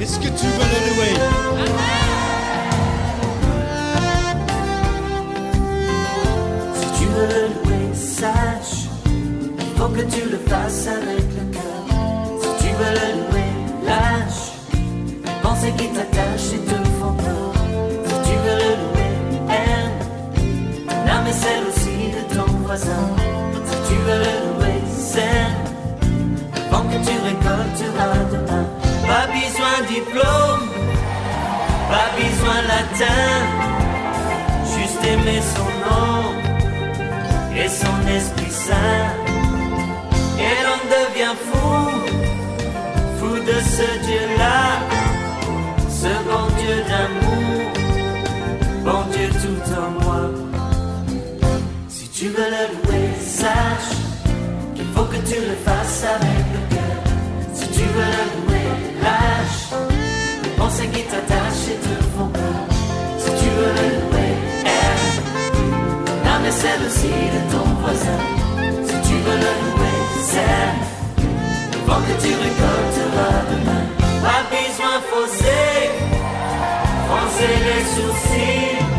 Est-ce que tu veux le louer? Si tu veux le louer, sache Il faut que tu le fasses avec le cœur. Si tu veux le louer, lâche. Les pensées qui t'attachent et te font peur. Si tu veux le louer, aime. Ton âme est celle aussi de ton voisin demain Pas besoin diplôme Pas besoin latin Juste aimer son nom et son Esprit Saint. Et l'on devient fou, fou de ce Dieu-là, ce bon Dieu d'amour, bon Dieu tout en moi. Si tu veux le louer, sache qu'il faut que tu le fasses avec veux le louer, lâche pensées qui t'attachent et te font peur. Si tu veux le louer, aime l'âme est celle aussi de ton voisin. Si tu veux le louer, sème avant que tu récolteras demain. Pas besoin fausser, froncer les sourcils.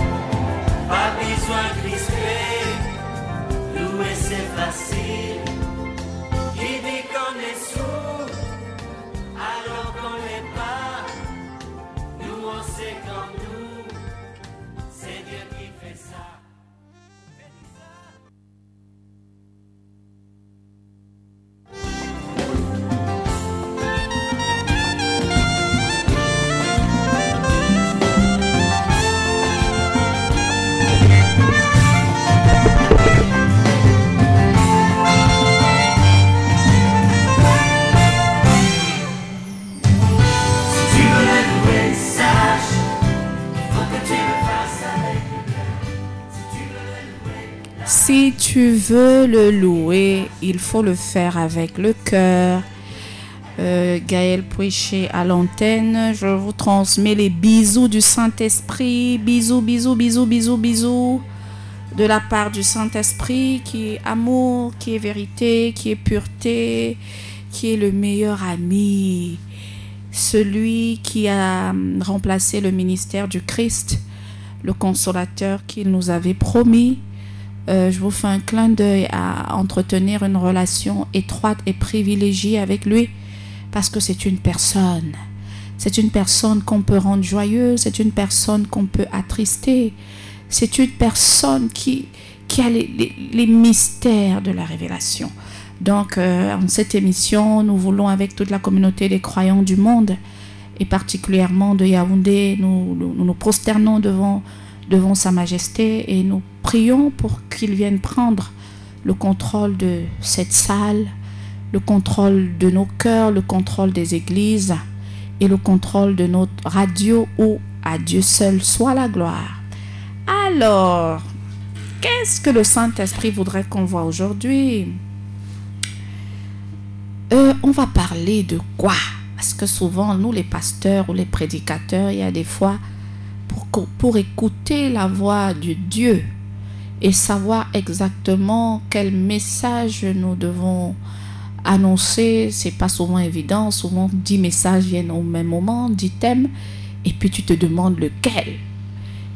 Si tu veux le louer, il faut le faire avec le cœur. Euh, Gaël à l'antenne, je vous transmets les bisous du Saint-Esprit. Bisous, bisous, bisous, bisous, bisous. De la part du Saint-Esprit qui est amour, qui est vérité, qui est pureté, qui est le meilleur ami. Celui qui a hum, remplacé le ministère du Christ, le consolateur qu'il nous avait promis. Euh, je vous fais un clin d'œil à entretenir une relation étroite et privilégiée avec lui parce que c'est une personne. C'est une personne qu'on peut rendre joyeuse, c'est une personne qu'on peut attrister, c'est une personne qui, qui a les, les- mystères de la révélation. Donc, euh, en cette émission, nous voulons, avec toute la communauté des croyants du monde, et particulièrement de Yaoundé, nous nous, nous nous prosternons devant, devant Sa Majesté et nous prions pour qu'il vienne prendre le contrôle de cette salle, le contrôle de nos cœurs, le contrôle des églises et le contrôle de notre radio où à Dieu seul soit la gloire. Alors, qu'est-ce que le Saint-Esprit voudrait qu'on voit aujourd'hui? Euh, On va parler de quoi? Parce que souvent, nous les pasteurs ou les prédicateurs, il y a des fois, pour, co- pour écouter la voix de Dieu et savoir exactement quel message nous devons annoncer, c'est pas souvent évident. Souvent, dix messages viennent au même moment, dix thèmes, et puis tu te demandes lequel.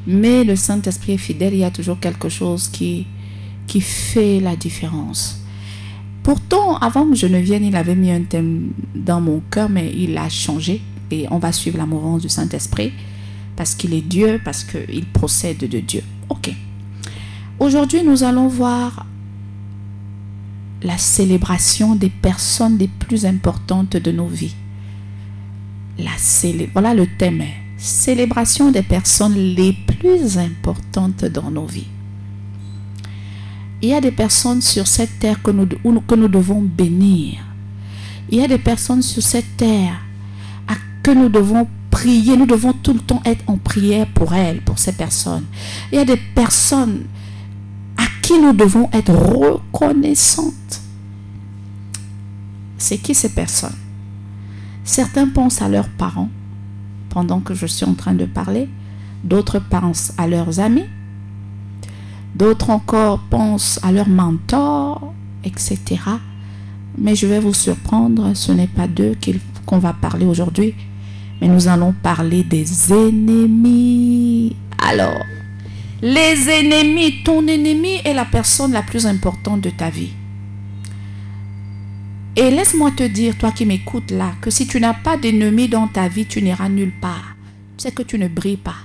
Mais le Saint-Esprit est fidèle, il y a toujours quelque chose qui, qui fait la différence. Pourtant, avant que je ne vienne, il avait mis un thème dans mon cœur, mais il a changé. Et on va suivre la mouvance du Saint-Esprit parce qu'il est Dieu, parce qu'il procède de Dieu. Ok. Aujourd'hui, nous allons voir la célébration des personnes les plus importantes de nos vies. Voilà le thème. Célébration des personnes les plus importantes dans nos vies. Il y a des personnes sur cette terre que nous, que nous devons bénir. Il y a des personnes sur cette terre à que nous devons prier. Nous devons tout le temps être en prière pour elles, pour ces personnes. Il y a des personnes nous devons être reconnaissantes. C'est qui ces personnes? Certains pensent à leurs parents pendant que je suis en train de parler. D'autres pensent à leurs amis. D'autres encore pensent à leurs mentors, etc. Mais je vais vous surprendre, ce n'est pas d'eux qu'on va parler aujourd'hui, mais nous allons parler des ennemis. Alors, les ennemis, ton ennemi est la personne la plus importante de ta vie. Et laisse-moi te dire, toi qui m'écoutes là, que si tu n'as pas d'ennemi dans ta vie, tu n'iras nulle part. C'est que tu ne brilles pas.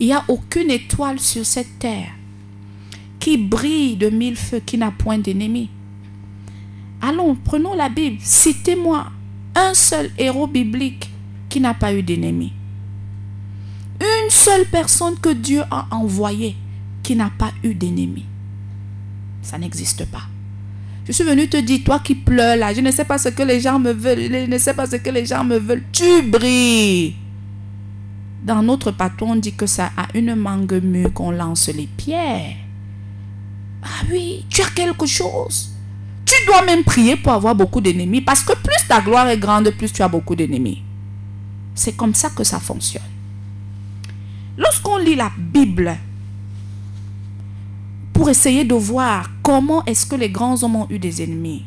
Il n'y a aucune étoile sur cette terre qui brille de mille feux, qui n'a point d'ennemi. Allons, prenons la Bible. Citez-moi un seul héros biblique qui n'a pas eu d'ennemi. Seule personne que Dieu a envoyée qui n'a pas eu d'ennemi. Ça n'existe pas. Je suis venu te dire, toi qui pleures là, je ne sais pas ce que les gens me veulent, je ne sais pas ce que les gens me veulent. Tu brilles. Dans notre patron, on dit que ça a une mangue mûre qu'on lance les pierres. Ah oui, tu as quelque chose. Tu dois même prier pour avoir beaucoup d'ennemis parce que plus ta gloire est grande, plus tu as beaucoup d'ennemis. C'est comme ça que ça fonctionne. Lorsqu'on lit la Bible, pour essayer de voir comment est-ce que les grands hommes ont eu des ennemis,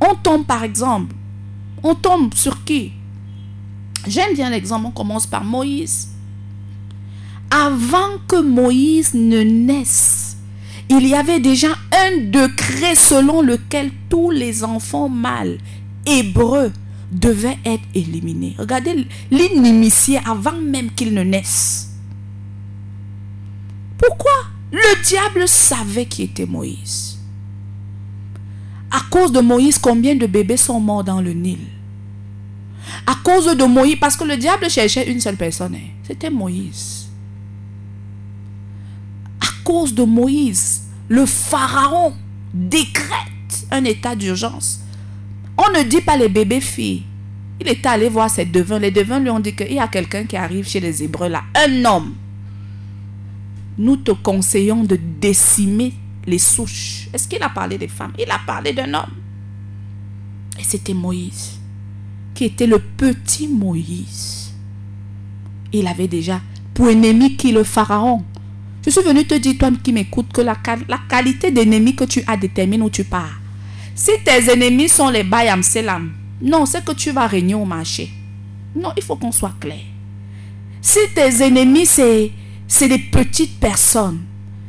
on tombe par exemple, on tombe sur qui? J'aime bien l'exemple, on commence par Moïse. Avant que Moïse ne naisse, il y avait déjà un décret selon lequel tous les enfants mâles hébreux devaient être éliminés. Regardez l'inimitié avant même qu'ils ne naissent. Pourquoi Le diable savait qui était Moïse? À cause de Moïse, combien de bébés sont morts dans le Nil? À cause de Moïse, parce que le diable cherchait une seule personne, hein. c'était Moïse. À cause de Moïse, le pharaon décrète un état d'urgence. On ne dit pas les bébés filles. Il est allé voir ses devins. Les devins lui ont dit qu'il y a quelqu'un qui arrive chez les Hébreux là, un homme. Nous te conseillons de décimer les souches. Est-ce qu'il a parlé des femmes? Il a parlé d'un homme. Et c'était Moïse, qui était le petit Moïse. Il avait déjà pour ennemi qui le pharaon. Je suis venu te dire, toi qui m'écoutes, que la, la qualité d'ennemi que tu as détermine où tu pars. Si tes ennemis sont les Bayam Selam, non, c'est que tu vas régner au marché. Non, il faut qu'on soit clair. Si tes ennemis, c'est, c'est des petites personnes,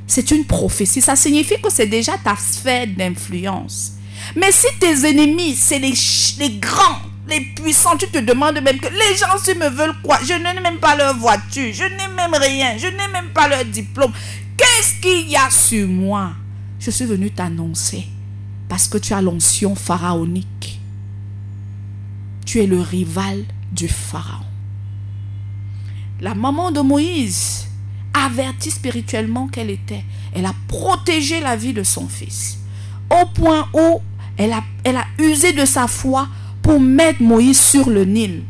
c'est une prophétie. Ça signifie que c'est déjà ta sphère d'influence. Mais si tes ennemis, c'est les, les grands, les puissants, tu te demandes même que les gens, si me veulent quoi? Je n'ai même pas leur voiture, je n'ai même rien, je n'ai même pas leur diplôme. Qu'est-ce qu'il y a sur moi? Je suis venu t'annoncer parce que tu as l'onction pharaonique. Tu es le rival du pharaon. La maman de Moïse avertit spirituellement qu'elle était. Elle a protégé la vie de son fils. Au point où elle a, elle a usé de sa foi pour mettre Moïse sur le Nil,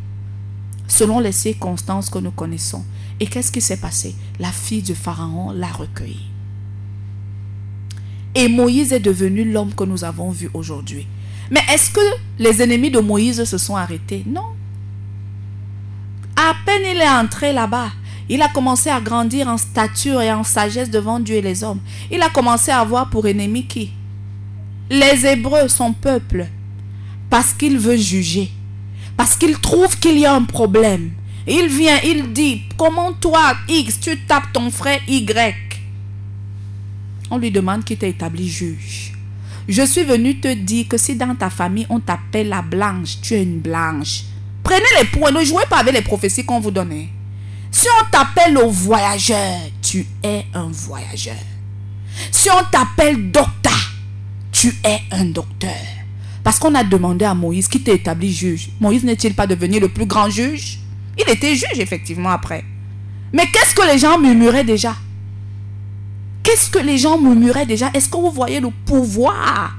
selon les circonstances que nous connaissons. Et qu'est-ce qui s'est passé? La fille du Pharaon l'a recueilli. Et Moïse est devenu l'homme que nous avons vu aujourd'hui. Mais est-ce que les ennemis de Moïse se sont arrêtés? Non. À peine il est entré là-bas, il a commencé à grandir en stature et en sagesse devant Dieu et les hommes. Il a commencé à avoir pour ennemi qui? Les Hébreux, son peuple parce qu'il veut juger, parce qu'il trouve qu'il y a un problème. Il vient, il dit, comment toi, X, tu tapes ton frère Y? On lui demande qui t'a établi juge. Je suis venu te dire que si dans ta famille on t'appelle la blanche, tu es une blanche. Prenez les points, ne jouez pas avec les prophéties qu'on vous donne. Si on t'appelle le voyageur, tu es un voyageur. Si on t'appelle docteur, tu es un docteur. Parce qu'on a demandé à Moïse qui t'est établi juge? Moïse n'est-il pas devenu le plus grand juge? Il était juge effectivement après. Mais qu'est-ce que les gens murmuraient déjà? Qu'est-ce que les gens murmuraient déjà? Est-ce que vous voyez le pouvoir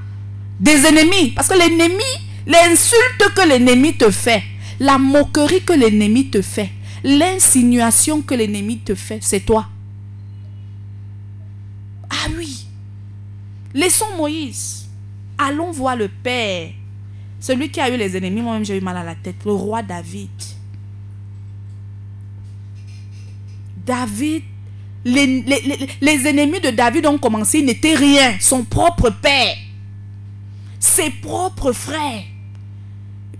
des ennemis? Parce que l'ennemi, l'insulte que l'ennemi te fait, la moquerie que l'ennemi te fait, l'insinuation que l'ennemi te fait, c'est toi. Ah oui. Laissons Moïse. Allons voir le Père. Celui qui a eu les ennemis, moi-même j'ai eu mal à la tête. Le roi David. David, les, ennemis de David ont commencé, il n'était rien. Son propre père. ses propres frères.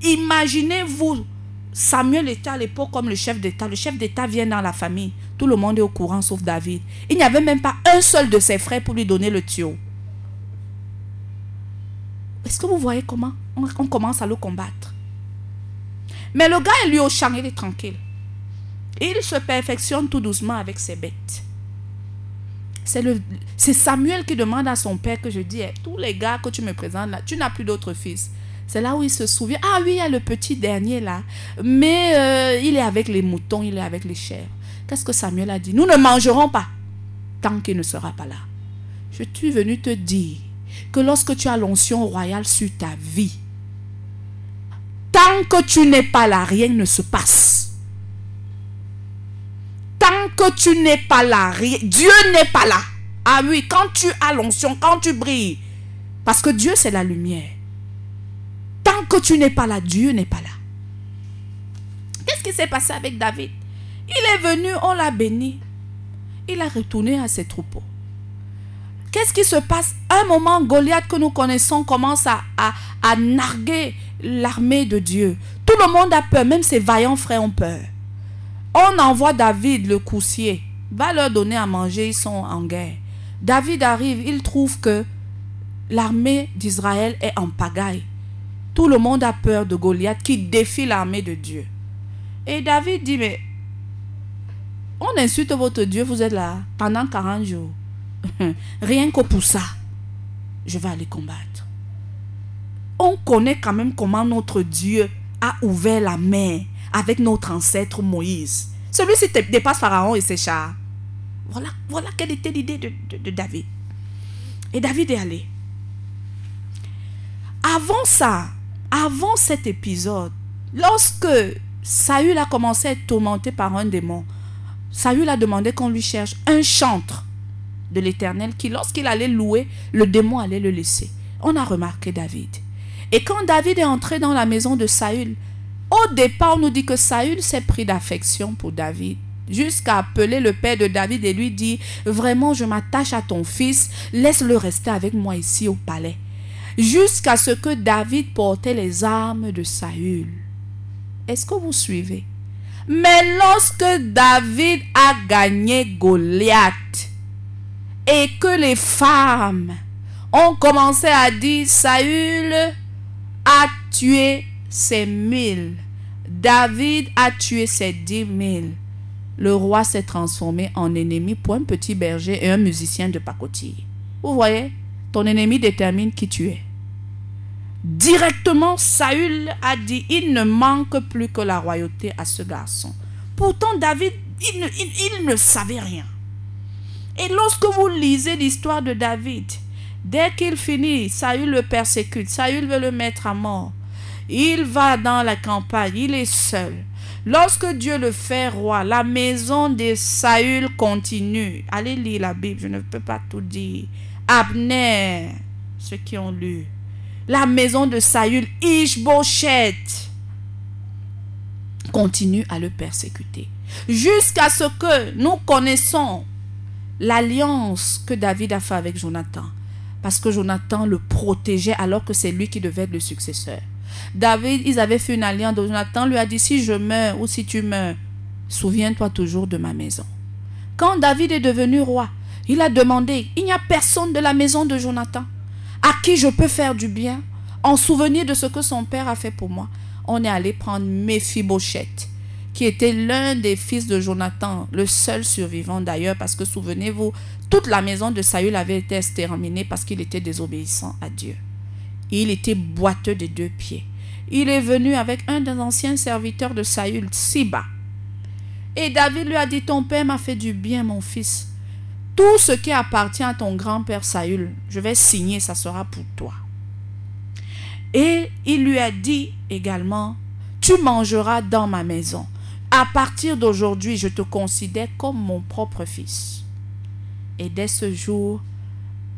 Imaginez-vous, Samuel était à l'époque comme le chef d'État. Le chef d'État vient dans la famille. Tout le monde est au courant sauf David. Il n'y avait même pas un seul de ses frères pour lui donner le tuyau. Est-ce que vous voyez comment on, commence à le combattre? Mais le gars est lui au champ, il est tranquille. Il se perfectionne tout doucement avec ses bêtes. C'est Samuel qui demande à son père que je dis, eh, tous les gars que tu me présentes là, tu n'as plus d'autres fils. C'est là où il se souvient, ah oui, il y a le petit dernier là, mais euh, il est avec les moutons, il est avec les chèvres. Qu'est-ce que Samuel a dit? Nous ne mangerons pas tant qu'il ne sera pas là. Je suis venu te dire que lorsque tu as l'onction royale sur ta vie, tant que tu n'es pas là, rien ne se passe. Tant que tu n'es pas là, Dieu n'est pas là. Ah oui, quand tu as l'onction, quand tu brilles, parce que Dieu c'est la lumière. Tu n'es pas là, Dieu n'est pas là. Qu'est-ce qui s'est passé avec David? Il est venu, on l'a béni. Il a retourné à ses troupeaux. Qu'est-ce qui se passe? Un moment, Goliath que nous connaissons commence à, à, narguer l'armée de Dieu. Tout le monde a peur, même ses vaillants frères ont peur. On envoie David, le coussier, va leur donner à manger, ils sont en guerre. David arrive, il trouve que l'armée d'Israël est en pagaille. Tout le monde a peur de Goliath qui défie l'armée de Dieu. Et David dit, mais on insulte votre Dieu, vous êtes là pendant 40 jours. Rien que pour ça, je vais aller combattre. On connaît quand même comment notre Dieu a ouvert la mer avec notre ancêtre Moïse. Celui-ci dépasse Pharaon et ses chars. Voilà, voilà quelle était l'idée de, de David. Et David est allé. Avant ça, avant cet épisode, lorsque Saül a commencé à être tourmenté par un démon, Saül a demandé qu'on lui cherche un chantre de l'Éternel qui, lorsqu'il allait louer, le démon allait le laisser. On a remarqué David. Et quand David est entré dans la maison de Saül, au départ, on nous dit que Saül s'est pris d'affection pour David jusqu'à appeler le père de David et lui dit, vraiment, je m'attache à ton fils, laisse-le rester avec moi ici au palais. Jusqu'à ce que David portait les armes de Saül. Est-ce que vous suivez? Mais lorsque David a gagné Goliath, et que les femmes ont commencé à dire Saül a tué ses mille, David a tué ses dix mille. Le roi s'est transformé en ennemi pour un petit berger et un musicien de pacotille. Vous voyez, ton ennemi détermine qui tu es. Directement, Saül a dit, il ne manque plus que la royauté à ce garçon. Pourtant, David, il ne savait rien. Et lorsque vous lisez l'histoire de David, dès qu'il finit, Saül le persécute, Saül veut le mettre à mort. Il va dans la campagne, il est seul. Lorsque Dieu le fait roi, la maison de Saül continue. Allez lire la Bible, je ne peux pas tout dire. Abner, ceux qui ont lu. La maison de Saül, Ishbochet, continue à le persécuter. Jusqu'à ce que nous connaissons l'alliance que David a fait avec Jonathan. Parce que Jonathan le protégeait alors que c'est lui qui devait être le successeur. David, ils avaient fait une alliance. Jonathan lui a dit, si je meurs ou si tu meurs, souviens-toi toujours de ma maison. Quand David est devenu roi, il a demandé, il n'y a personne de la maison de Jonathan à qui je peux faire du bien en souvenir de ce que son père a fait pour moi. On est allé prendre Méphibosheth qui était l'un des fils de Jonathan, le seul survivant d'ailleurs, parce que souvenez-vous, toute la maison de Saül avait été exterminée parce qu'il était désobéissant à Dieu. Il était boiteux des deux pieds. Il est venu avec un des anciens serviteurs de Saül, Siba. Et David lui a dit, ton père m'a fait du bien, mon fils. Tout ce qui appartient à ton grand-père Saül, je vais signer, ça sera pour toi. Et il lui a dit également, tu mangeras dans ma maison à partir d'aujourd'hui, je te considère comme mon propre fils. Et dès ce jour,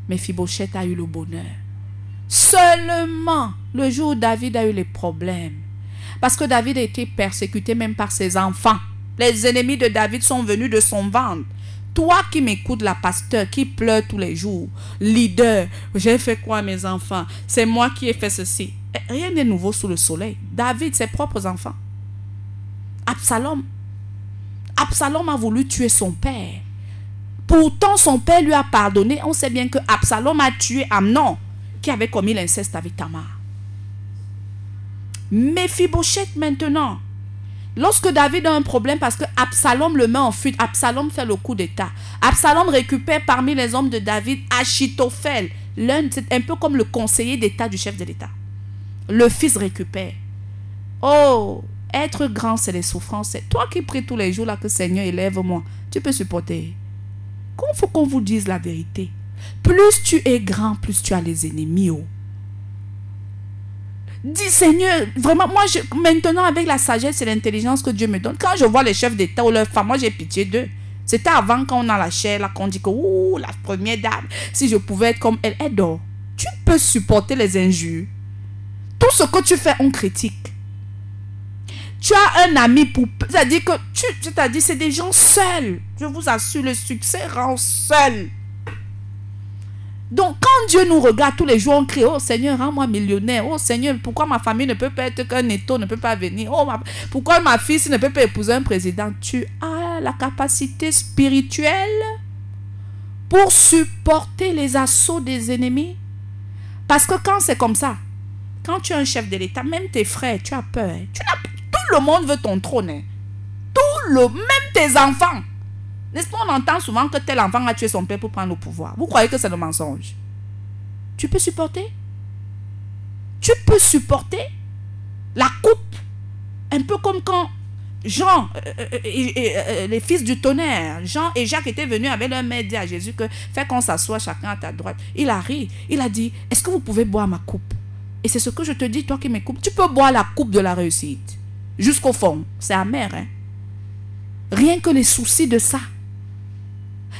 Mephibosheth a eu le bonheur. Seulement le jour où David a eu les problèmes. Parce que David a été persécuté même par ses enfants. Les ennemis de David sont venus de son ventre. Toi qui m'écoutes, la pasteur, qui pleure tous les jours, leader, j'ai fait quoi mes enfants? C'est moi qui ai fait ceci. Rien n'est nouveau sous le soleil. David, ses propres enfants. Absalom. Absalom a voulu tuer son père. Pourtant, son père lui a pardonné. On sait bien que Absalom a tué Amnon, qui avait commis l'inceste avec Tamar. Méphibosheth maintenant, Lorsque David a un problème parce que Absalom le met en fuite, Absalom fait le coup d'état. Absalom récupère parmi les hommes de David Achitophel, l'un, c'est un peu comme le conseiller d'état du chef de l'état. Le fils récupère. Oh, être grand, c'est les souffrances. Toi qui pries tous les jours là que Seigneur élève-moi. Tu peux supporter. Il faut qu'on vous dise la vérité. Plus tu es grand, plus tu as les ennemis. Oh. Dis Seigneur, vraiment, moi, maintenant, avec la sagesse et l'intelligence que Dieu me donne, quand je vois les chefs d'État ou leurs femmes, moi, j'ai pitié d'eux. C'était avant, quand on a la chair, là, qu'on dit que, ouh, la première dame, si je pouvais être comme elle, elle dort. Tu peux supporter les injures. Tout ce que tu fais, on critique. Tu as un ami pour... C'est-à-dire que tu... C'est-à-dire, c'est des gens seuls. Je vous assure, le succès rend seul. Donc, quand Dieu nous regarde tous les jours, on crie Oh Seigneur, rends-moi millionnaire. Oh Seigneur, pourquoi ma famille ne peut pas être qu'un étau, ne peut pas venir? Oh, pourquoi ma fille ne peut pas épouser un président? Tu as la capacité spirituelle pour supporter les assauts des ennemis. Parce que quand c'est comme ça, quand tu es un chef de l'État, même tes frères, tu as peur. Tu tout le monde veut ton trône. Hein. Tout le, même tes enfants. N'est-ce pas, on entend souvent que tel enfant a tué son père pour prendre le pouvoir. Vous croyez que c'est le mensonge? Tu peux supporter? Tu peux supporter la coupe? Un peu comme quand Jean, euh, euh, euh, les fils du tonnerre, Jean et Jacques étaient venus avec leur mère dire à Jésus que fais qu'on s'assoie chacun à ta droite. Il a ri. Il a dit, est-ce que vous pouvez boire ma coupe? Et c'est ce que je te dis, toi qui m'écoutes. Tu peux boire la coupe de la réussite. Jusqu'au fond. C'est amer, hein? Rien que les soucis de ça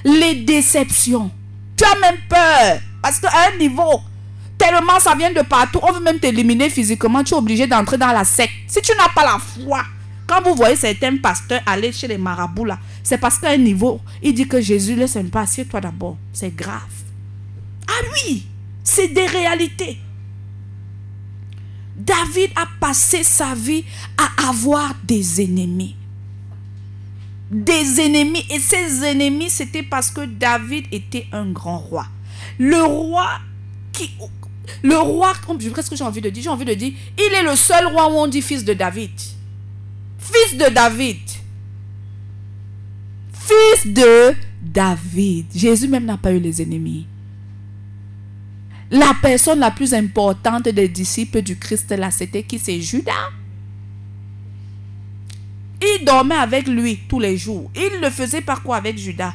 les déceptions. Tu as même peur. Parce qu'à un niveau, tellement ça vient de partout, on veut même t'éliminer physiquement, tu es obligé d'entrer dans la secte. Si tu n'as pas la foi, quand vous voyez certains pasteurs aller chez les marabouts là, c'est parce qu'à un niveau, il dit que Jésus laisse un pas, assieds-toi d'abord. C'est grave. Ah oui, c'est des réalités. David a passé sa vie à avoir des ennemis des ennemis. Et ces ennemis, c'était parce que David était un grand roi. Le roi qui... Le roi, qu'est-ce que j'ai envie de dire J'ai envie de dire, il est le seul roi où on dit fils de David. Fils de David. Fils de David. Jésus même n'a pas eu les ennemis. La personne la plus importante des disciples du Christ là, c'était qui? C'est Judas. Il dormait avec lui tous les jours. Il le faisait par quoi avec Judas?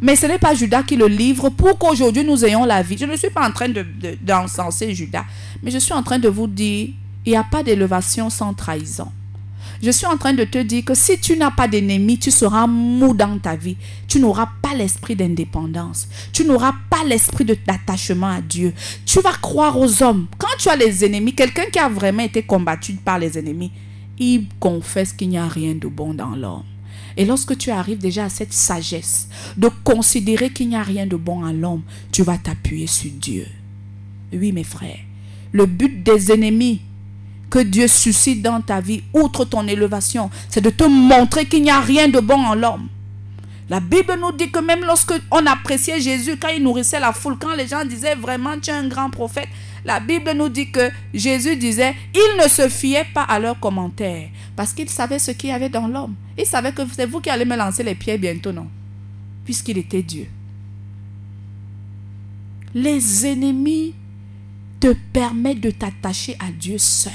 Mais ce n'est pas Judas qui le livre pour qu'aujourd'hui nous ayons la vie. Je ne suis pas en train d'encenser de, Judas, mais je suis en train de vous dire, il n'y a pas d'élévation sans trahison. Je suis en train de te dire que si tu n'as pas d'ennemi, tu seras mou dans ta vie. Tu n'auras pas l'esprit d'indépendance. Tu n'auras pas l'esprit d'attachement à Dieu. Tu vas croire aux hommes. Quand tu as les ennemis, quelqu'un qui a vraiment été combattu par les ennemis, confesse qu'il n'y a rien de bon dans l'homme. Et lorsque tu arrives déjà à cette sagesse de considérer qu'il n'y a rien de bon en l'homme, tu vas t'appuyer sur Dieu. Oui, mes frères, le but des ennemis que Dieu suscite dans ta vie, outre ton élévation, c'est de te montrer qu'il n'y a rien de bon en l'homme. La Bible nous dit que même lorsque on appréciait Jésus, quand il nourrissait la foule, quand les gens disaient vraiment tu es un grand prophète, la Bible nous dit que Jésus disait, il ne se fiait pas à leurs commentaires parce qu'il savait ce qu'il y avait dans l'homme. Il savait que c'est vous qui allez me lancer les pieds bientôt, non? Puisqu'il était Dieu. Les ennemis te permettent de t'attacher à Dieu seul.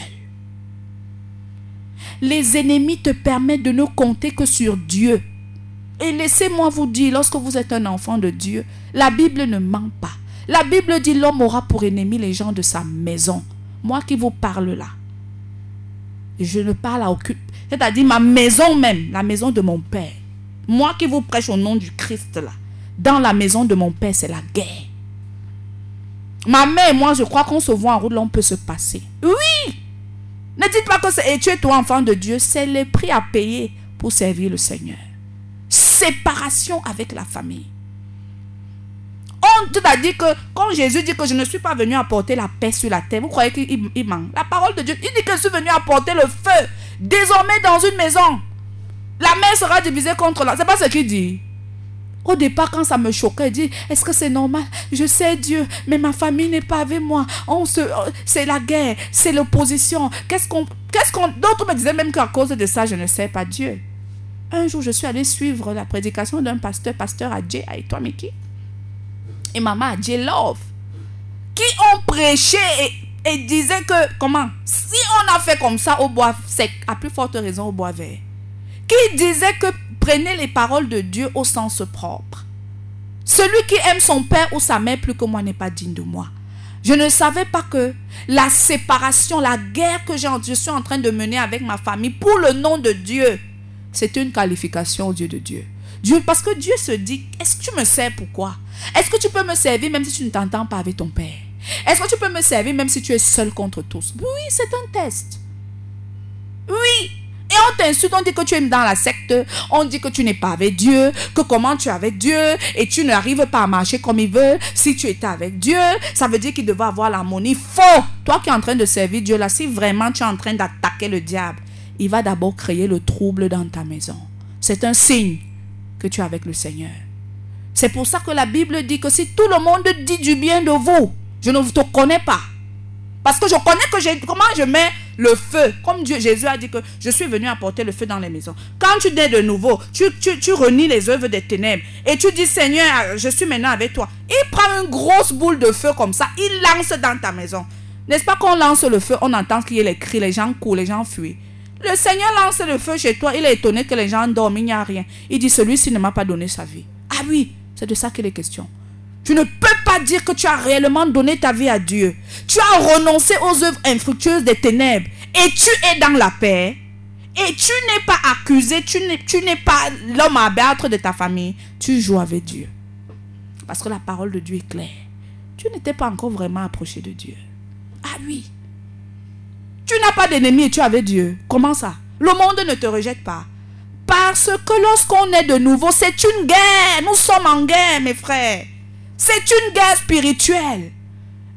Les ennemis te permettent de ne compter que sur Dieu. Et laissez-moi vous dire, lorsque vous êtes un enfant de Dieu, la Bible ne ment pas. La Bible dit l'homme aura pour ennemi les gens de sa maison. Moi qui vous parle là. Je ne parle à aucune. C'est-à-dire ma maison même, la maison de mon père. Moi qui vous prêche au nom du Christ là. Dans la maison de mon père, c'est la guerre. Ma mère et moi, je crois qu'on se voit en route, là, on peut se passer. Oui! Ne dites pas que c'est tu es toi enfant de Dieu, c'est le prix à payer pour servir le Seigneur. séparation avec la famille. On t'a dit que quand Jésus dit que je ne suis pas venu apporter la paix sur la terre, vous croyez qu'il manque La parole de Dieu, il dit que je suis venu apporter le feu. Désormais dans une maison, la mère sera divisée contre la... C'est pas ce qu'il dit. Au départ, quand ça me choquait, il dit, est-ce que c'est normal? Je sais Dieu, mais ma famille n'est pas avec moi. On se, c'est la guerre, c'est l'opposition. Qu'est-ce qu'on, qu'est-ce qu'on, d'autres me disaient même qu'à cause de ça, je ne sais pas Dieu. Un jour, je suis allée suivre la prédication d'un pasteur, pasteur avec toi, Mickey? Et maman Adje Love, qui ont prêché et, disaient que, comment, si on a fait comme ça au bois sec, à plus forte raison au bois vert, qui disait que Prenez les paroles de Dieu au sens propre. Celui qui aime son père ou sa mère plus que moi n'est pas digne de moi. Je ne savais pas que la séparation, la guerre que je suis en train de mener avec ma famille pour le nom de Dieu, c'est une qualification au Dieu de Dieu. Dieu, parce que Dieu se dit, est-ce que tu me sers pourquoi Est-ce que tu peux me servir même si tu ne t'entends pas avec ton père? Est-ce que tu peux me servir même si tu es seul contre tous? Oui, c'est un test. Oui, et on t'insulte, on dit que tu es dans la secte, on dit que tu n'es pas avec Dieu, que comment tu es avec Dieu et tu n'arrives pas à marcher comme il veut. Si tu étais avec Dieu, ça veut dire qu'il devait avoir l'harmonie. Faux! Toi qui es en train de servir Dieu là, si vraiment tu es en train d'attaquer le diable, il va d'abord créer le trouble dans ta maison. C'est un signe que tu es avec le Seigneur. C'est pour ça que la Bible dit que si tout le monde dit du bien de vous, je ne vous te connais pas. Parce que je connais que comment je mets le feu? Comme Jésus a dit que je suis venu apporter le feu dans les maisons. Quand tu nais de nouveau, tu, tu, tu renies les œuvres des ténèbres et tu dis Seigneur, je suis maintenant avec toi. Il prend une grosse boule de feu comme ça, il lance dans ta maison. N'est-ce pas qu'on lance le feu, on entend qu'il y a les cris, les gens courent, les gens fuient. Le Seigneur lance le feu chez toi, il est étonné que les gens dorment, il n'y a rien. Il dit celui-ci ne m'a pas donné sa vie. Ah oui, c'est de ça qu'il est question. Tu ne peux pas dire que tu as réellement donné ta vie à Dieu. Tu as renoncé aux œuvres infructueuses des ténèbres et tu es dans la paix. Et tu n'es pas accusé, tu n'es pas l'homme à battre de ta famille. Tu joues avec Dieu. Parce que la parole de Dieu est claire. Tu n'étais pas encore vraiment approché de Dieu. Ah oui. Tu n'as pas d'ennemi et tu avec Dieu. Comment ça? Le monde ne te rejette pas. Parce que lorsqu'on est de nouveau, c'est une guerre. Nous sommes en guerre, mes frères. C'est une guerre spirituelle.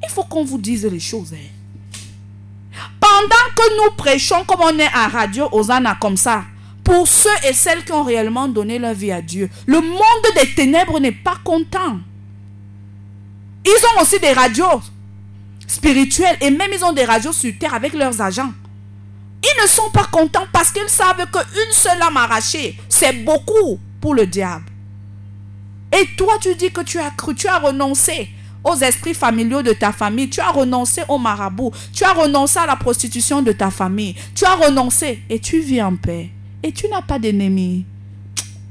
Il faut qu'on vous dise les choses. Hein. Pendant que nous prêchons comme on est à Radio Osana comme ça, pour ceux et celles qui ont réellement donné leur vie à Dieu, le monde des ténèbres n'est pas content. Ils ont aussi des radios spirituelles et même ils ont des radios sur terre avec leurs agents. Ils ne sont pas contents parce qu'ils savent qu'une seule âme arrachée, c'est beaucoup pour le diable. Et toi, tu dis que tu as cru, tu as renoncé aux esprits familiaux de ta famille, tu as renoncé au marabout, tu as renoncé à la prostitution de ta famille, tu as renoncé et tu vis en paix. Et tu n'as pas d'ennemi.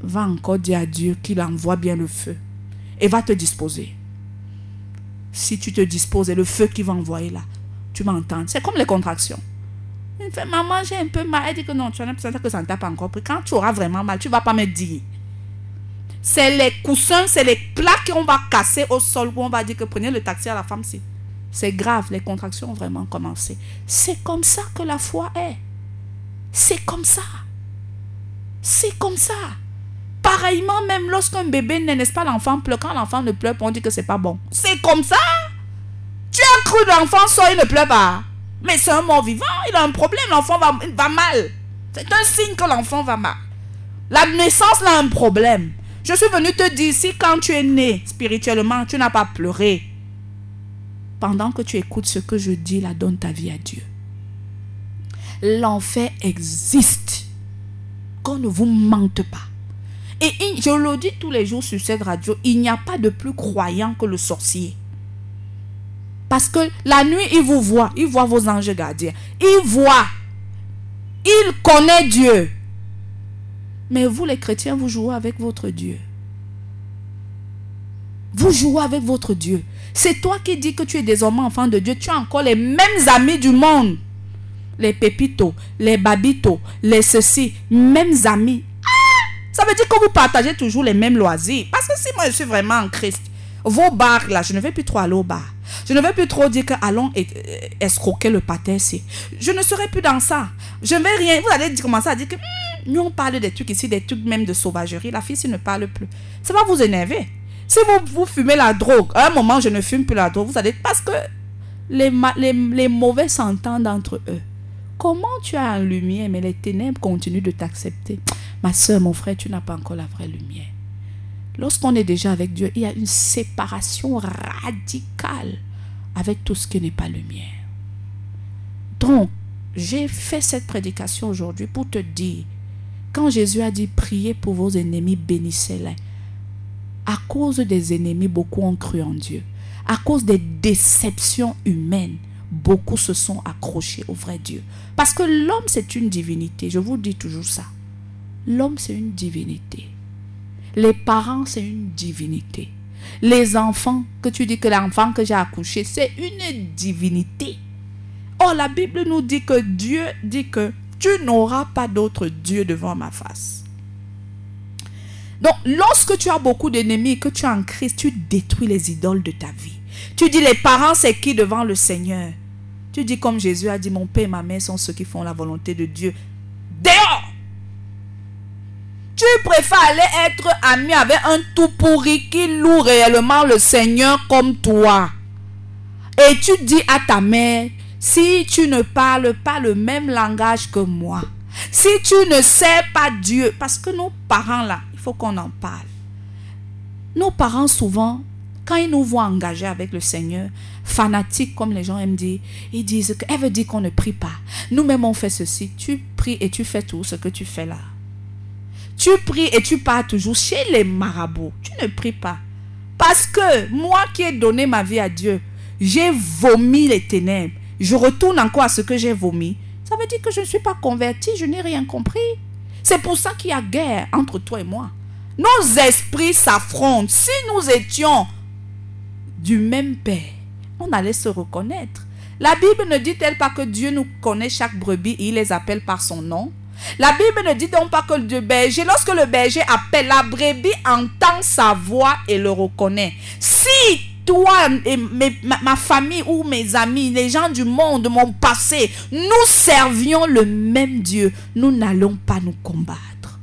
Va encore dire à Dieu qu'il envoie bien le feu et va te disposer. Si tu te disposes et le feu qu'il va envoyer là, tu m'entends. C'est comme les contractions. Fait, maman, j'ai un peu mal. Elle dit que non, tu as l'impression que ça ne t'a pas encore pris. Quand tu auras vraiment mal, tu ne vas pas me dire c'est les coussins, c'est les plaques qu'on va casser au sol où on va dire que prenez le taxi à la femme. C'est grave, les contractions ont vraiment commencé. C'est comme ça que la foi est. C'est comme ça. C'est comme ça. Pareillement, même lorsqu'un bébé n'est-ce pas, l'enfant pleure. Quand l'enfant ne pleure pas, on dit que c'est pas bon. C'est comme ça. Tu as cru l'enfant sort, il ne pleure pas. Mais c'est un mort vivant, il a un problème, l'enfant va, va mal. C'est un signe que l'enfant va mal. La naissance a un problème. Je suis venu te dire, si quand tu es né spirituellement, tu n'as pas pleuré, pendant que tu écoutes ce que je dis, là, donne ta vie à Dieu. L'enfer existe. Qu'on ne vous mente pas. Et je le dis tous les jours sur cette radio, il n'y a pas de plus croyant que le sorcier. Parce que la nuit, il vous voit, il voit vos anges gardiens. Il voit. Il connaît Dieu. Mais vous, les chrétiens, vous jouez avec votre Dieu. Vous jouez avec votre Dieu. C'est toi qui dis que tu es désormais enfant de Dieu. Tu as encore les mêmes amis du monde. Les pépitos, les babitos, les ceci, mêmes amis. Ah! ça veut dire que vous partagez toujours les mêmes loisirs. Parce que si moi je suis vraiment en Christ, vos bars là, je ne vais plus trop aller au bar. Je ne vais plus trop dire que allons escroquer le pâté. Je ne serai plus dans ça. Je ne vais rien. Vous allez commencer à dire que Hmm, nous on parle des trucs ici, des trucs même de sauvagerie. La fille ici ne parle plus. Ça va vous énerver. Si vous, fumez la drogue, à un moment je ne fume plus la drogue, vous allez parce que les, ma- les, les mauvais s'entendent entre eux. Comment tu as une lumière, mais les ténèbres continuent de t'accepter? Ma soeur, mon frère, tu n'as pas encore la vraie lumière. Lorsqu'on est déjà avec Dieu, il y a une séparation radicale avec tout ce qui n'est pas lumière. Donc, j'ai fait cette prédication aujourd'hui pour te dire, quand Jésus a dit priez pour vos ennemis, bénissez-les. À cause des ennemis, beaucoup ont cru en Dieu. À cause des déceptions humaines, beaucoup se sont accrochés au vrai Dieu. Parce que l'homme, c'est une divinité. Je vous dis toujours ça. L'homme, c'est une divinité. Les parents, c'est une divinité. Les enfants, que tu dis que l'enfant que j'ai accouché, c'est une divinité. Or, la Bible nous dit que Dieu dit que tu n'auras pas d'autre Dieu devant ma face. Donc, lorsque tu as beaucoup d'ennemis que tu es en Christ, tu détruis les idoles de ta vie. Tu dis, les parents, c'est qui devant le Seigneur? Tu dis, comme Jésus a dit, mon père et ma mère sont ceux qui font la volonté de Dieu. Dehors Tu préfères aller être ami avec un tout pourri qui loue réellement le Seigneur comme toi. Et tu dis à ta mère, si tu ne parles pas le même langage que moi, si tu ne sais pas Dieu, parce que nos parents là, il faut qu'on en parle. Nos parents souvent, quand ils nous voient engagés avec le Seigneur, fanatiques comme les gens aiment dire, ils disent qu'elle veut dire qu'on ne prie pas. Nous-mêmes on fait ceci, tu pries et tu fais tout ce que tu fais là. Tu pries et tu pars toujours chez les marabouts. Tu ne pries pas. Parce que moi qui ai donné ma vie à Dieu, j'ai vomi les ténèbres. Je retourne encore à ce que j'ai vomi. Ça veut dire que je ne suis pas converti, je n'ai rien compris. C'est pour ça qu'il y a guerre entre toi et moi. Nos esprits s'affrontent. Si nous étions du même Père, on allait se reconnaître. La Bible ne dit-elle pas que Dieu nous connaît chaque brebis et il les appelle par son nom? La Bible ne dit donc pas que le berger, lorsque le berger appelle, la brebis entend sa voix et le reconnaît. Si toi et ma, famille ou mes amis, les gens du monde, mon passé, nous servions le même Dieu, nous n'allons pas nous combattre.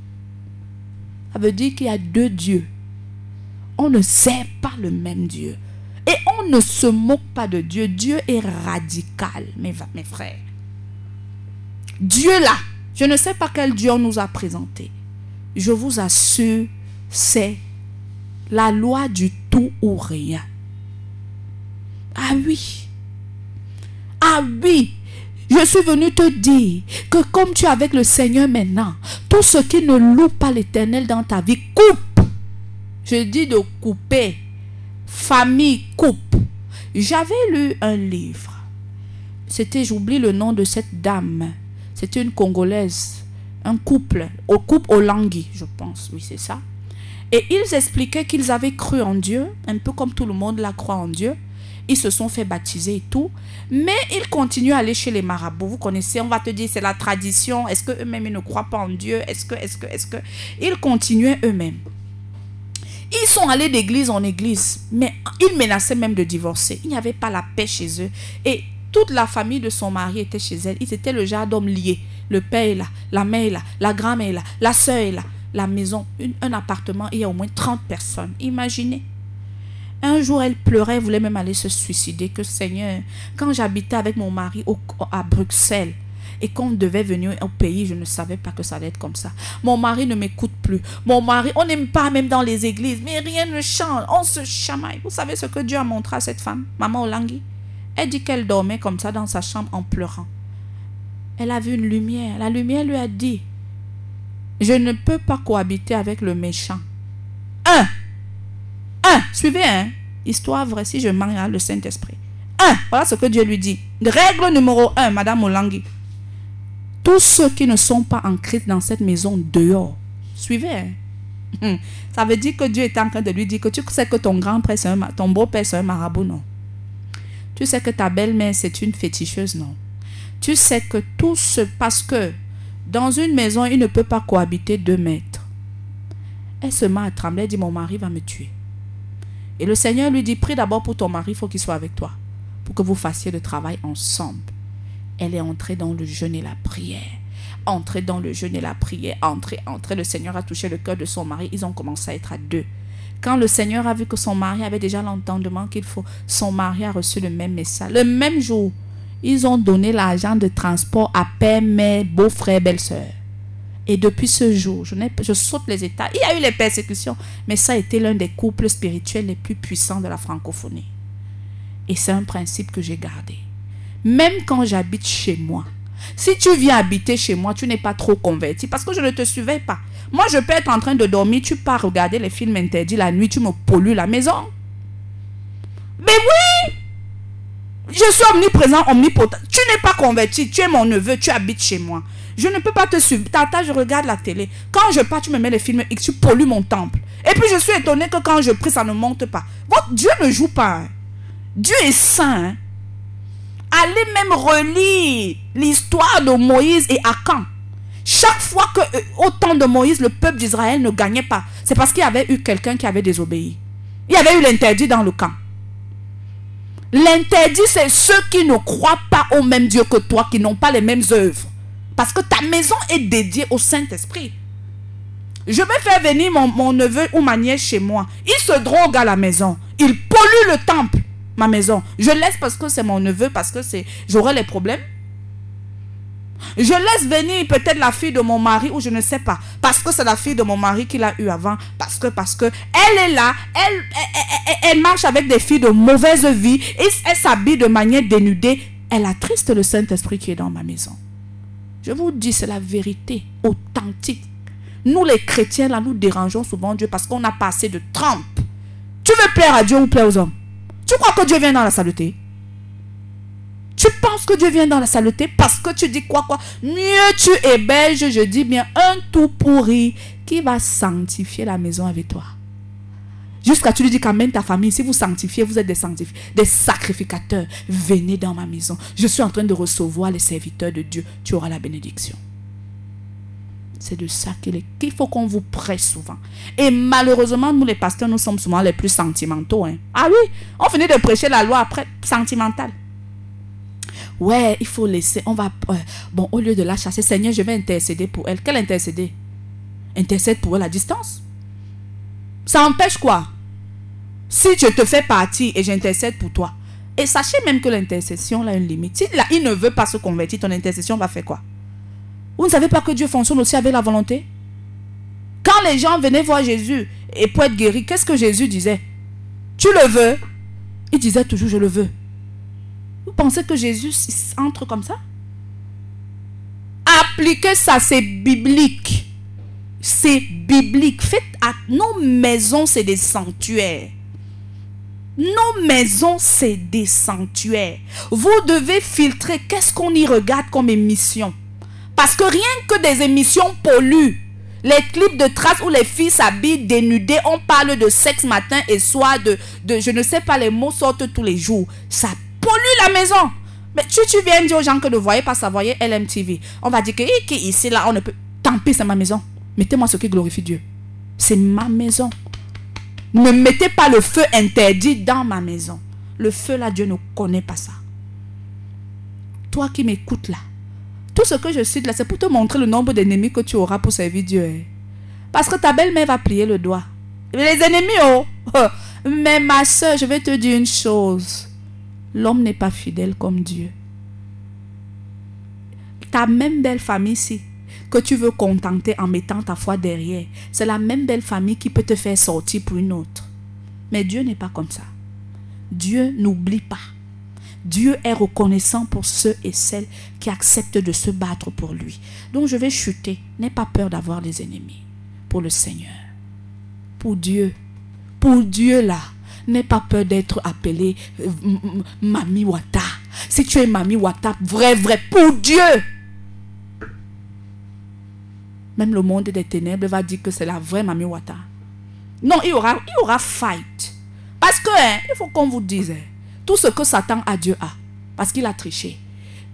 Ça veut dire qu'il y a deux dieux. On ne sert pas le même Dieu. Et on ne se moque pas de Dieu. Dieu est radical, mes, mes frères. Dieu là, je ne sais pas quel Dieu nous a présenté. Je vous assure, c'est la loi du tout ou rien. Ah oui. Ah oui. Je suis venu te dire que comme tu es avec le Seigneur maintenant, tout ce qui ne loue pas l'éternel dans ta vie, coupe. Je dis de couper. Famille, coupe. J'avais lu un livre. C'était, j'oublie le nom de cette dame. C'était une Congolaise. Un couple. Au couple Olangui, je pense. Oui, c'est ça. Et ils expliquaient qu'ils avaient cru en Dieu, un peu comme tout le monde la croit en Dieu. Ils se sont fait baptiser et tout. Mais ils continuent à aller chez les marabouts. Vous connaissez, on va te dire, c'est la tradition. Est-ce qu'eux-mêmes, ils ne croient pas en Dieu? Est-ce que, est-ce que, est-ce que... Ils continuaient eux-mêmes. Ils sont allés d'église en église, mais ils menaçaient même de divorcer. Il n'y avait pas la paix chez eux. Et toute la famille de son mari était chez elle. Ils étaient le genre d'hommes liés. Le père est là, la mère est là, la grand-mère est là, la soeur est là. La maison, un appartement, il y a au moins 30 personnes. Imaginez. Un jour, elle pleurait, voulait même aller se suicider. Que Seigneur, quand j'habitais avec mon mari au- à Bruxelles et qu'on devait venir au pays, je ne savais pas que ça allait être comme ça. Mon mari ne m'écoute plus. Mon mari, on n'aime pas même dans les églises, mais rien ne change. On se chamaille. Vous savez ce que Dieu a montré à cette femme, maman Olangui Elle dit qu'elle dormait comme ça dans sa chambre en pleurant. Elle a vu une lumière. La lumière lui a dit, je ne peux pas cohabiter avec le méchant. Un, un, suivez, hein. Histoire vraie, si je manque hein, le Saint-Esprit. Un, voilà ce que Dieu lui dit. Règle numéro un, Madame Olangui. Tous ceux qui ne sont pas en Christ dans cette maison dehors, suivez. hein. Hum. Ça veut dire que Dieu est en train de lui dire que tu sais que ton grand-père, un ton beau-père, c'est un marabout, non? Tu sais que ta belle-mère, c'est une féticheuse, non? Tu sais que tout ce... Parce que dans une maison, il ne peut pas cohabiter deux maîtres. Elle se met à trembler, elle dit, mon mari va me tuer. Et le Seigneur lui dit, prie d'abord pour ton mari, il faut qu'il soit avec toi. pour que vous fassiez le travail ensemble. Elle est entrée dans le jeûne et la prière. Entrée dans le jeûne et la prière. Entrée, entrée. Le Seigneur a touché le cœur de son mari. Ils ont commencé à être à deux. Quand le Seigneur a vu que son mari avait déjà l'entendement qu'il faut, son mari a reçu le même message. Le même jour, ils ont donné l'argent de transport à père, mère, beau-frère, belle-sœur. Et depuis ce jour, je, je, saute les états. Il y a eu les persécutions, mais ça a été l'un des couples spirituels les plus puissants de la francophonie. Et c'est un principe que j'ai gardé. Même quand j'habite chez moi, si tu viens habiter chez moi, tu n'es pas trop converti parce que je ne te suivais pas. Moi, je peux être en train de dormir, tu pars regarder les films interdits la nuit, tu me pollues la maison. Mais oui Je suis omniprésent, omnipotent. Tu n'es pas converti, tu es mon neveu, tu habites chez moi. Je ne peux pas te suivre. Tata, je regarde la télé. Quand je pars, tu me mets les films et tu pollues mon temple. Et puis je suis étonné que quand je prie, ça ne monte pas. Votre Dieu ne joue pas. Hein. Dieu est saint. Hein. Allez même relire l'histoire de Moïse et Akan. Chaque fois que, euh, au temps de Moïse, le peuple d'Israël ne gagnait pas, c'est parce qu'il y avait eu quelqu'un qui avait désobéi. Il y avait eu l'interdit dans le camp. L'interdit, c'est ceux qui ne croient pas au même Dieu que toi, qui n'ont pas les mêmes œuvres. Parce que ta maison est dédiée au Saint-Esprit. Je vais faire venir mon, mon, neveu ou ma nièce chez moi. Il se drogue à la maison. Il pollue le temple ma maison. Je laisse parce que c'est mon neveu, parce que j'aurai les problèmes. Je laisse venir peut-être la fille de mon mari ou je ne sais pas. Parce que c'est la fille de mon mari qu'il a eu avant. Parce que, parce que, elle est là. Elle, elle, marche avec des filles de mauvaise vie. Et elle s'habille de manière dénudée. Elle attriste le Saint-Esprit qui est dans ma maison. Je vous dis, c'est la vérité authentique. Nous, les chrétiens, là, nous dérangeons souvent Dieu parce qu'on a passé de trempe. Tu veux plaire à Dieu ou plaire aux hommes? Tu crois que Dieu vient dans la saleté Tu penses que Dieu vient dans la saleté parce que tu dis quoi quoi? Mieux tu héberges, je dis bien, un tout pourri qui va sanctifier la maison avec toi. Jusqu'à tu lui dis quand même ta famille, si vous sanctifiez, vous êtes des sanctifiés, des sacrificateurs. Venez dans ma maison. Je suis en train de recevoir les serviteurs de Dieu. Tu auras la bénédiction. C'est de ça qu'il faut qu'on vous presse souvent. Et malheureusement, nous les pasteurs, nous sommes souvent les plus sentimentaux. Hein. Ah oui, on finit de prêcher la loi après, sentimental. Ouais, il faut laisser, on va... Euh, bon, au lieu de la chasser, Seigneur, je vais intercéder pour elle. Quelle intercéder Intercède pour elle à distance. Ça empêche quoi? Si je te fais partie et j'intercède pour toi. Et sachez même que l'intercession a une limite. Là, il ne veut pas se convertir, ton intercession va faire quoi? Vous ne savez pas que Dieu fonctionne aussi avec la volonté? Quand les gens venaient voir Jésus et pour être guéris, qu'est-ce que Jésus disait? Tu le veux? Il disait toujours je le veux. Pensez que Jésus entre comme ça? Appliquez ça, c'est biblique. C'est biblique. Faites à nos maisons, c'est des sanctuaires. Nos maisons, c'est des sanctuaires. Vous devez filtrer qu'est-ce qu'on y regarde comme émission. Parce que rien que des émissions polluent. Les clips de traces où les filles s'habillent dénudées, on parle de sexe matin et soir, de, de je ne sais pas, les mots sortent tous les jours. Ça pollue la maison. Mais tu, tu viens dire aux gens que ne voyez pas ça, voyez LMTV. On va dire que ici, là, on ne peut. Tant pis, c'est ma maison. Mettez-moi ce qui glorifie Dieu. C'est ma maison. Ne mettez pas le feu interdit dans ma maison. Le feu là, Dieu ne connaît pas ça. Toi qui m'écoutes là, tout ce que je cite là, c'est pour te montrer le nombre d'ennemis que tu auras pour servir Dieu. Hein. Parce que ta belle-mère va plier le doigt. Les ennemis, oh. Mais ma soeur, je vais te dire une chose. L'homme n'est pas fidèle comme Dieu. Ta même belle famille ici, que tu veux contenter en mettant ta foi derrière, c'est la même belle famille qui peut te faire sortir pour une autre. Mais Dieu n'est pas comme ça. Dieu n'oublie pas. Dieu est reconnaissant pour ceux et celles qui acceptent de se battre pour lui. Donc je vais chuter. N'aie pas peur d'avoir des ennemis pour le Seigneur. Pour Dieu. Pour Dieu là. N'aie pas peur d'être appelé euh, Mami Wata. Si tu es Mami Wata, vrai, vrai, pour Dieu. Même le monde des ténèbres va dire que c'est la vraie Mami Wata. Non, il y aura, il y fight. Parce que, hein, il faut qu'on vous dise, hein, tout ce que Satan a, Dieu a. Parce qu'il a triché.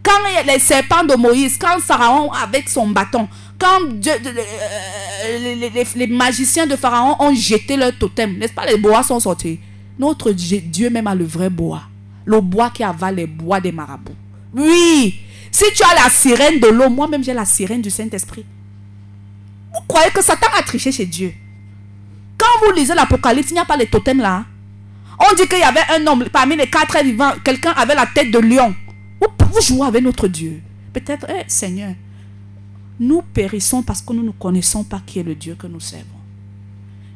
Quand les serpents de Moïse, quand Pharaon avec son bâton, quand euh, les, magiciens de Pharaon ont jeté leur totem, n'est-ce pas, les bois sont sortis. Notre Dieu même a le vrai bois. le bois qui avale les bois des marabouts. Oui, si tu as la sirène de l'eau, moi-même j'ai la sirène du Saint-Esprit. Vous croyez que Satan a triché chez Dieu? Quand vous lisez l'Apocalypse, il n'y a pas les totems là. On dit qu'il y avait un homme parmi les quatre vivants, quelqu'un avait la tête de lion. Vous, jouez avec notre Dieu. Peut-être, eh, Seigneur, nous périssons parce que nous ne connaissons pas qui est le Dieu que nous servons.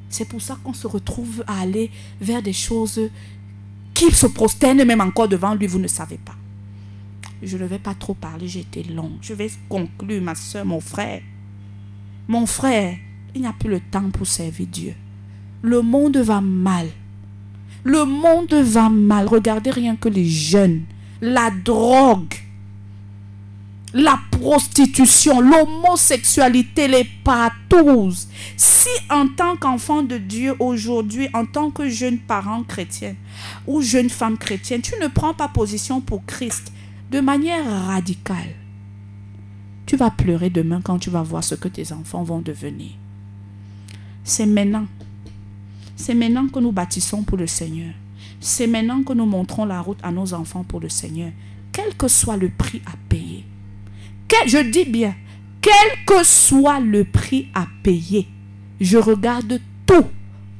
C'est pour ça qu'on se retrouve à aller vers des choses qui se prosternent même encore devant lui, vous ne savez pas. Je ne vais pas trop parler, j'ai été long. Je vais conclure, ma soeur, mon frère. Mon frère, il n'y a plus le temps pour servir Dieu. Le monde va mal. Le monde va mal. Regardez rien que les jeunes. La drogue la prostitution, l'homosexualité, les patous. Si en tant qu'enfant de Dieu aujourd'hui, en tant que jeune parent chrétien ou jeune femme chrétienne, tu ne prends pas position pour Christ de manière radicale, tu vas pleurer demain quand tu vas voir ce que tes enfants vont devenir. C'est maintenant. C'est maintenant que nous bâtissons pour le Seigneur. C'est maintenant que nous montrons la route à nos enfants pour le Seigneur, quel que soit le prix à payer je dis bien, quel que soit le prix à payer, je regarde tout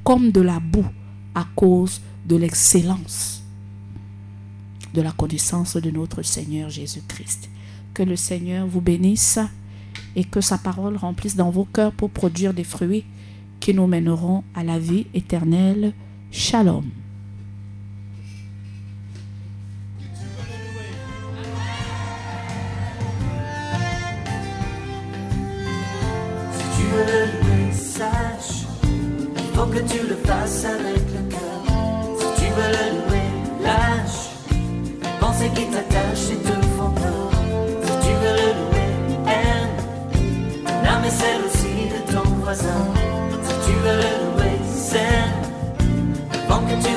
comme de la boue à cause de l'excellence de la connaissance de notre Seigneur Jésus-Christ. Que le Seigneur vous bénisse et que sa parole remplisse dans vos cœurs pour produire des fruits qui nous mèneront à la vie éternelle. Shalom. faut que tu le fasses avec le cœur. Si tu veux le louer, lâche. Les pensées qui t'attachent et te font peur. Si tu veux le louer, aime. L'âme est celle aussi de ton voisin. Si tu veux le louer, sème. Avant que tu